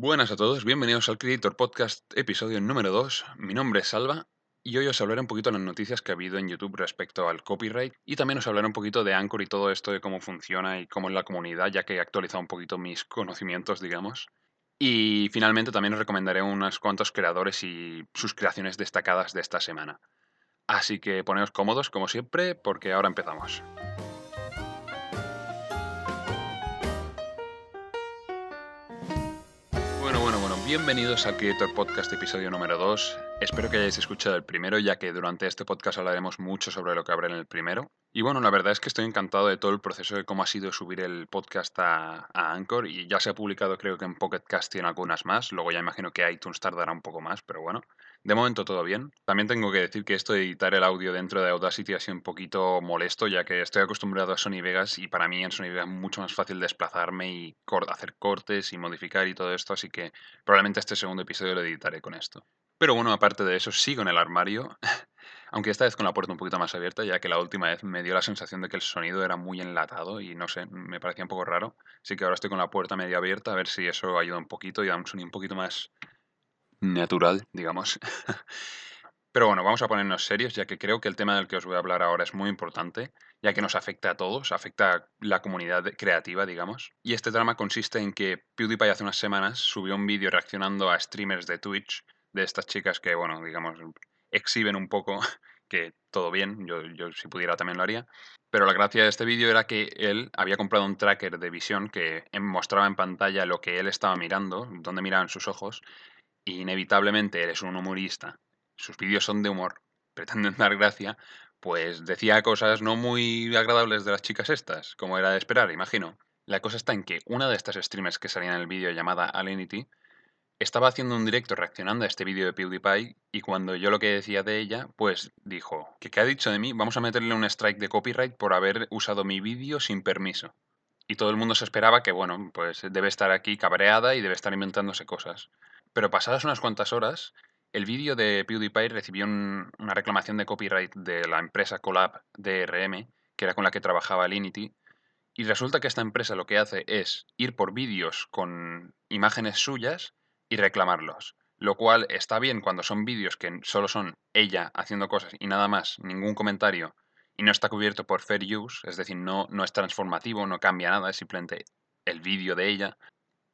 Buenas a todos, bienvenidos al Creator Podcast, episodio número 2. Mi nombre es Salva y hoy os hablaré un poquito de las noticias que ha habido en YouTube respecto al copyright y también os hablaré un poquito de Anchor y todo esto de cómo funciona y cómo es la comunidad, ya que he actualizado un poquito mis conocimientos, digamos. Y finalmente también os recomendaré unos cuantos creadores y sus creaciones destacadas de esta semana. Así que poneos cómodos como siempre porque ahora empezamos. Bienvenidos al Creator Podcast episodio número 2. Espero que hayáis escuchado el primero, ya que durante este podcast hablaremos mucho sobre lo que habrá en el primero. Y bueno, la verdad es que estoy encantado de todo el proceso de cómo ha sido subir el podcast a, Anchor y ya se ha publicado creo que en Pocket Cast y en algunas más. Luego ya imagino que iTunes tardará un poco más, pero bueno. De momento todo bien. También tengo que decir que esto de editar el audio dentro de Audacity ha sido un poquito molesto, ya que estoy acostumbrado a Sony Vegas y para mí en Sony Vegas es mucho más fácil desplazarme y hacer cortes y modificar y todo esto, así que probablemente este segundo episodio lo editaré con esto. Pero bueno, aparte de eso, sigo en el armario, aunque esta vez con la puerta un poquito más abierta, ya que la última vez me dio la sensación de que el sonido era muy enlatado y no sé, me parecía un poco raro. Así que ahora estoy con la puerta medio abierta, a ver si eso ayuda un poquito y da un sonido un poquito más natural, digamos. Pero bueno, vamos a ponernos serios, ya que creo que el tema del que os voy a hablar ahora es muy importante, ya que nos afecta a todos, afecta a la comunidad creativa, digamos. Y este drama consiste en que PewDiePie hace unas semanas subió un vídeo reaccionando a streamers de Twitch, de estas chicas que, bueno, digamos, exhiben un poco, que todo bien, yo, yo si pudiera también lo haría. Pero la gracia de este vídeo era que él había comprado un tracker de visión que mostraba en pantalla lo que él estaba mirando, dónde miraban sus ojos, inevitablemente eres un humorista, sus vídeos son de humor, pretenden dar gracia, pues decía cosas no muy agradables de las chicas estas, como era de esperar, imagino. La cosa está en que una de estas streamers que salía en el vídeo llamada Alinity estaba haciendo un directo reaccionando a este vídeo de PewDiePie y cuando yo lo que decía de ella, pues dijo, que qué ha dicho de mí? Vamos a meterle un strike de copyright por haber usado mi vídeo sin permiso. Y todo el mundo se esperaba que, bueno, pues debe estar aquí cabreada y debe estar inventándose cosas. Pero pasadas unas cuantas horas, el vídeo de PewDiePie recibió una reclamación de copyright de la empresa Collab DRM, que era con la que trabajaba Linity, y resulta que esta empresa lo que hace es ir por vídeos con imágenes suyas y reclamarlos. Lo cual está bien cuando son vídeos que solo son ella haciendo cosas y nada más, ningún comentario, y no está cubierto por fair use, es decir, no, no es transformativo, no cambia nada, es simplemente el vídeo de ella.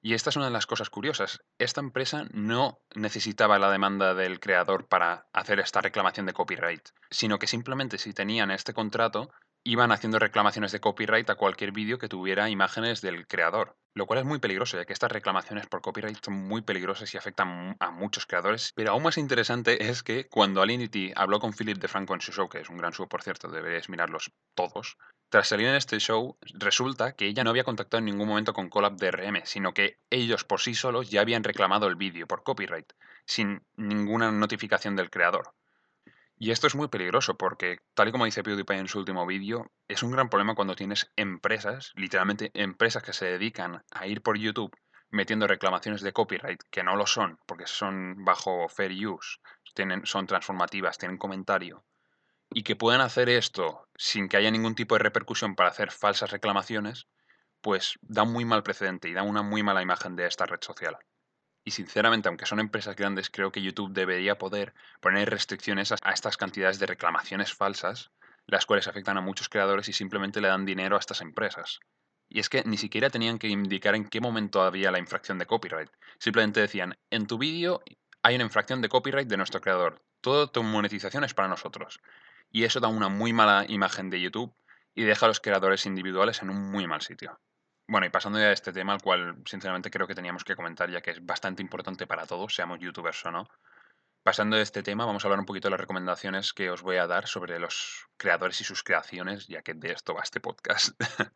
Y esta es una de las cosas curiosas. Esta empresa no necesitaba la demanda del creador para hacer esta reclamación de copyright, sino que simplemente si tenían este contrato, iban haciendo reclamaciones de copyright a cualquier vídeo que tuviera imágenes del creador. Lo cual es muy peligroso, ya que estas reclamaciones por copyright son muy peligrosas y afectan a muchos creadores. Pero aún más interesante es que cuando Alinity habló con Philip DeFranco en su show, que es un gran show por cierto, deberéis mirarlos todos, tras salir en este show, resulta que ella no había contactado en ningún momento con Collab DRM, sino que ellos por sí solos ya habían reclamado el vídeo por copyright, sin ninguna notificación del creador. Y esto es muy peligroso porque, tal y como dice PewDiePie en su último vídeo, es un gran problema cuando tienes empresas, literalmente empresas que se dedican a ir por YouTube metiendo reclamaciones de copyright que no lo son, porque son bajo fair use, tienen, son transformativas, tienen comentario, y que puedan hacer esto sin que haya ningún tipo de repercusión para hacer falsas reclamaciones, pues da muy mal precedente y da una muy mala imagen de esta red social. Y sinceramente, aunque son empresas grandes, creo que YouTube debería poder poner restricciones a estas cantidades de reclamaciones falsas, las cuales afectan a muchos creadores y simplemente le dan dinero a estas empresas. Y es que ni siquiera tenían que indicar en qué momento había la infracción de copyright. Simplemente decían, en tu vídeo hay una infracción de copyright de nuestro creador. Toda tu monetización es para nosotros. Y eso da una muy mala imagen de YouTube y deja a los creadores individuales en un muy mal sitio. Bueno, y pasando ya a este tema, al cual sinceramente creo que teníamos que comentar, ya que es bastante importante para todos, seamos youtubers o no. Pasando de este tema, vamos a hablar un poquito de las recomendaciones que os voy a dar sobre los creadores y sus creaciones, ya que de esto va este podcast.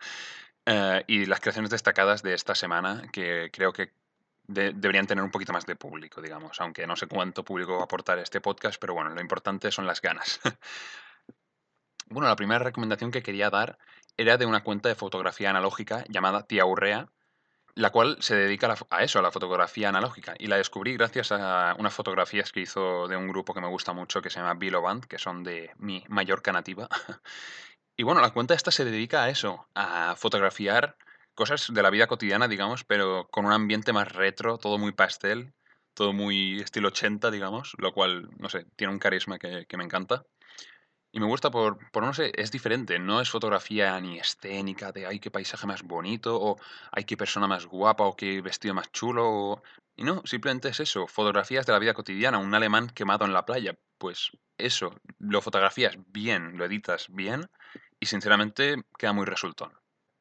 Eh, y las creaciones destacadas de esta semana, que creo que deberían tener un poquito más de público, digamos, aunque no sé cuánto público va a aportar este podcast, pero bueno, lo importante son las ganas. Bueno, la primera recomendación que quería dar era de una cuenta de fotografía analógica llamada Tía Urrea, la cual se dedica a, eso, a la fotografía analógica. Y la descubrí gracias a unas fotografías que hizo de un grupo que me gusta mucho, que se llama Billo Band, que son de mi mayor canativa. Y bueno, la cuenta esta se dedica a eso, a fotografiar cosas de la vida cotidiana, digamos, pero con un ambiente más retro, todo muy pastel, todo muy estilo 80, digamos, lo cual, no sé, tiene un carisma que me encanta. Y me gusta por, por, no sé, es diferente, no es fotografía ni escénica de ay, qué paisaje más bonito, o ay, qué persona más guapa, o qué vestido más chulo, o... y no, simplemente es eso, fotografías de la vida cotidiana, un alemán quemado en la playa, pues eso, lo fotografías bien, lo editas bien, y sinceramente queda muy resultón.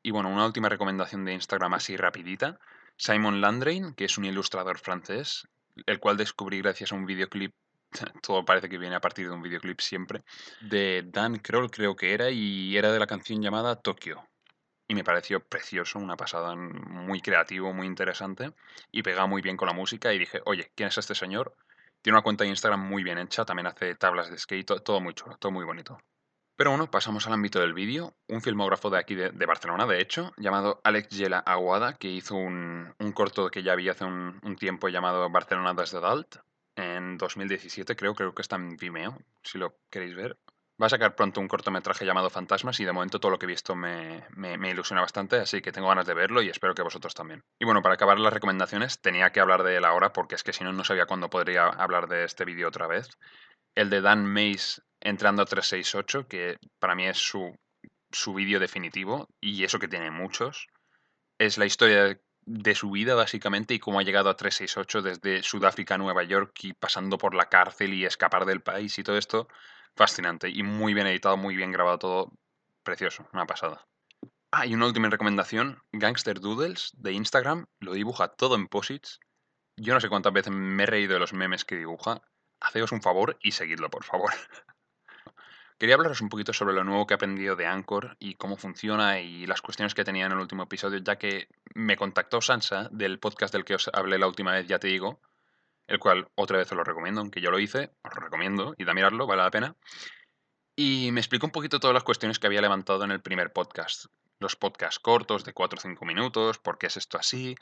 Y bueno, una última recomendación de Instagram así rapidita, Simon Landrain, que es un ilustrador francés, el cual descubrí gracias a un videoclip todo parece que viene a partir de un videoclip siempre, de Dan Kroll creo que era, y era de la canción llamada Tokyo. Y me pareció precioso, una pasada, muy creativo, muy interesante, y pegaba muy bien con la música, y dije, oye, ¿quién es este señor? Tiene una cuenta de Instagram muy bien hecha, también hace tablas de skate, todo, muy chulo, todo muy bonito. Pero bueno, pasamos al ámbito del vídeo. Un filmógrafo de aquí de, de, Barcelona, de hecho, llamado Alex Yela Aguada, que hizo un, un corto que ya vi hace un, un, tiempo llamado Barcelona desde Dalt, en 2017, creo, creo que está en Vimeo, si lo queréis ver. Va a sacar pronto un cortometraje llamado Fantasmas y de momento todo lo que he visto me, me, ilusiona bastante, así que tengo ganas de verlo y espero que vosotros también. Y bueno, para acabar las recomendaciones, tenía que hablar de él ahora porque es que si no, no sabía cuándo podría hablar de este vídeo otra vez. El de Dan Mays entrando a 368, que para mí es su, su vídeo definitivo y eso que tiene muchos. Es la historia de su vida básicamente y cómo ha llegado a 368 desde Sudáfrica a Nueva York y pasando por la cárcel y escapar del país y todo esto, fascinante y muy bien editado, muy bien grabado todo, precioso, una pasada. Ah, y una última recomendación, Gangster Doodles de Instagram, lo dibuja todo en posits. Yo no sé cuántas veces me he reído de los memes que dibuja. Haceos un favor y seguidlo, por favor. Quería hablaros un poquito sobre lo nuevo que he aprendido de Anchor y cómo funciona y las cuestiones que tenía en el último episodio, ya que me contactó Sansa del podcast del que os hablé la última vez, ya te digo, el cual otra vez os lo recomiendo, aunque yo lo hice, os lo recomiendo, y a mirarlo, vale la pena. Y me explicó un poquito todas las cuestiones que había levantado en el primer podcast. Los podcasts cortos de 4 o 5 minutos, por qué es esto así.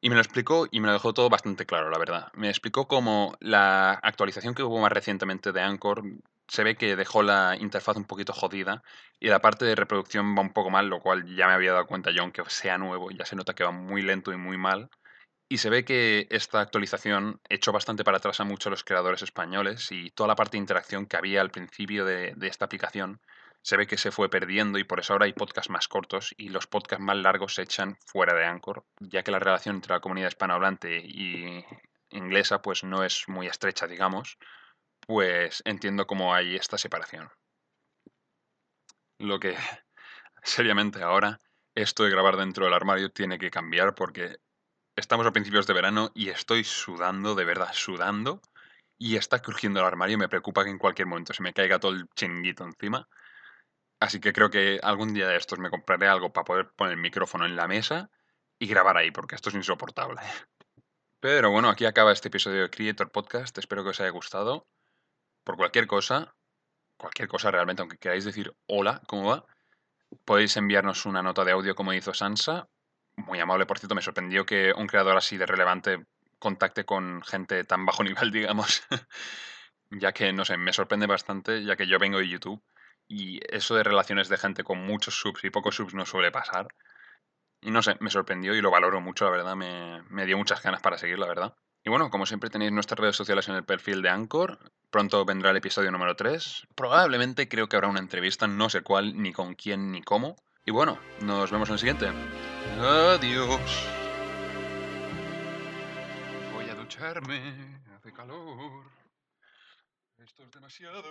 Y me lo explicó y me lo dejó todo bastante claro, la verdad. Me explicó cómo la actualización que hubo más recientemente de Anchor se ve que dejó la interfaz un poquito jodida y la parte de reproducción va un poco mal, lo cual ya me había dado cuenta yo, aunque sea nuevo, ya se nota que va muy lento y muy mal. Y se ve que esta actualización echó bastante para atrás a muchos los creadores españoles y toda la parte de interacción que había al principio de, de esta aplicación se ve que se fue perdiendo y por eso ahora hay podcasts más cortos y los podcasts más largos se echan fuera de Anchor, ya que la relación entre la comunidad hispanohablante y inglesa pues no es muy estrecha, digamos pues entiendo cómo hay esta separación. Lo que, seriamente ahora, esto de grabar dentro del armario tiene que cambiar porque estamos a principios de verano y estoy sudando, de verdad, sudando, y está crujiendo el armario me preocupa que en cualquier momento se me caiga todo el chinguito encima. Así que creo que algún día de estos me compraré algo para poder poner el micrófono en la mesa y grabar ahí, porque esto es insoportable. Pero bueno, aquí acaba este episodio de Creator Podcast. Espero que os haya gustado por cualquier cosa, cualquier cosa realmente, aunque queráis decir hola, ¿cómo va? Podéis enviarnos una nota de audio como hizo Sansa. Muy amable, por cierto, me sorprendió que un creador así de relevante contacte con gente tan bajo nivel, digamos. ya que, no sé, me sorprende bastante, ya que yo vengo de YouTube y eso de relaciones de gente con muchos subs y pocos subs no suele pasar. Y no sé, me sorprendió y lo valoro mucho, la verdad, me, me dio muchas ganas para seguir, la verdad. Y bueno, como siempre tenéis nuestras redes sociales en el perfil de Anchor. Pronto vendrá el episodio número 3. Probablemente creo que habrá una entrevista, no sé cuál, ni con quién, ni cómo. Y bueno, nos vemos en el siguiente. Adiós. Voy a ducharme, hace calor. Esto es demasiado.